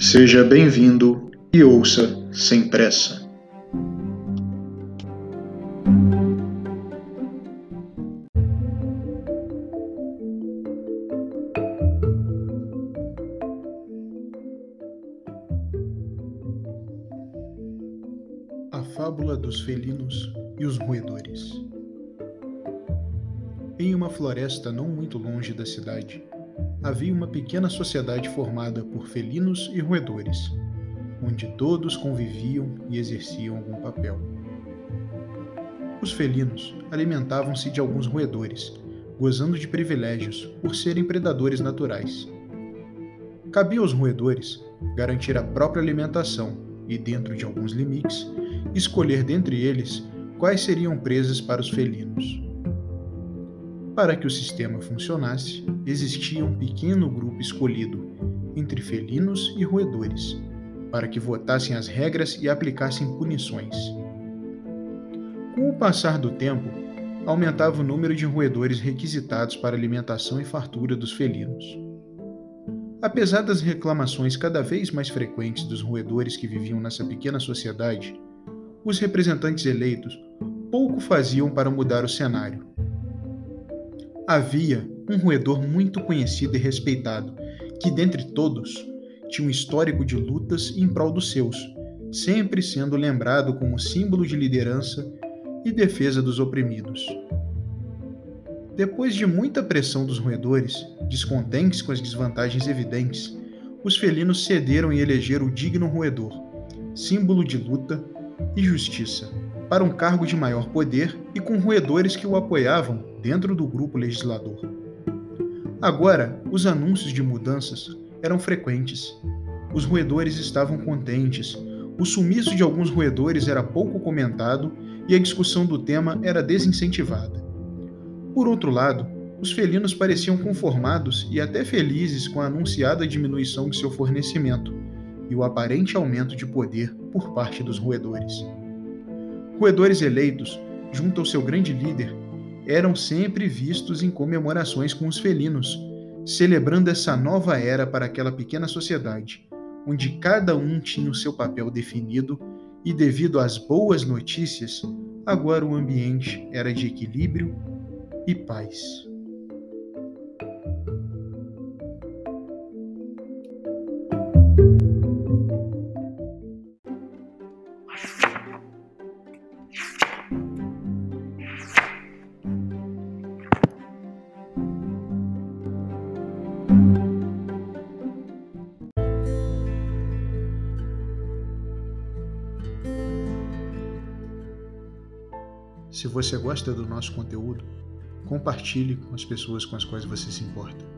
Seja bem-vindo e ouça sem pressa. A fábula dos felinos e os roedores. Em uma floresta não muito longe da cidade, havia uma pequena sociedade formada por felinos e roedores, onde todos conviviam e exerciam algum papel. Os felinos alimentavam-se de alguns roedores, gozando de privilégios por serem predadores naturais. Cabia aos roedores garantir a própria alimentação e, dentro de alguns limites, escolher dentre eles quais seriam presas para os felinos. Para que o sistema funcionasse, existia um pequeno grupo escolhido entre felinos e roedores, para que votassem as regras e aplicassem punições. Com o passar do tempo, aumentava o número de roedores requisitados para alimentação e fartura dos felinos. Apesar das reclamações cada vez mais frequentes dos roedores que viviam nessa pequena sociedade, os representantes eleitos pouco faziam para mudar o cenário Havia um roedor muito conhecido e respeitado, que dentre todos tinha um histórico de lutas em prol dos seus, sempre sendo lembrado como símbolo de liderança e defesa dos oprimidos. Depois de muita pressão dos roedores, descontentes com as desvantagens evidentes, os felinos cederam e elegeram o digno roedor, símbolo de luta e justiça, para um cargo de maior poder e com roedores que o apoiavam dentro do grupo legislador. Agora, os anúncios de mudanças eram frequentes. Os roedores estavam contentes, o sumiço de alguns roedores era pouco comentado e a discussão do tema era desincentivada. Por outro lado, os felinos pareciam conformados e até felizes com a anunciada diminuição de seu fornecimento e o aparente aumento de poder por parte dos roedores. Roedores eleitos, junto ao seu grande líder, eram sempre vistos em comemorações com os felinos, celebrando essa nova era para aquela pequena sociedade, onde cada um tinha o seu papel definido e, devido às boas notícias, agora o ambiente era de equilíbrio e paz. Se você gosta do nosso conteúdo, compartilhe com as pessoas com as quais você se importa.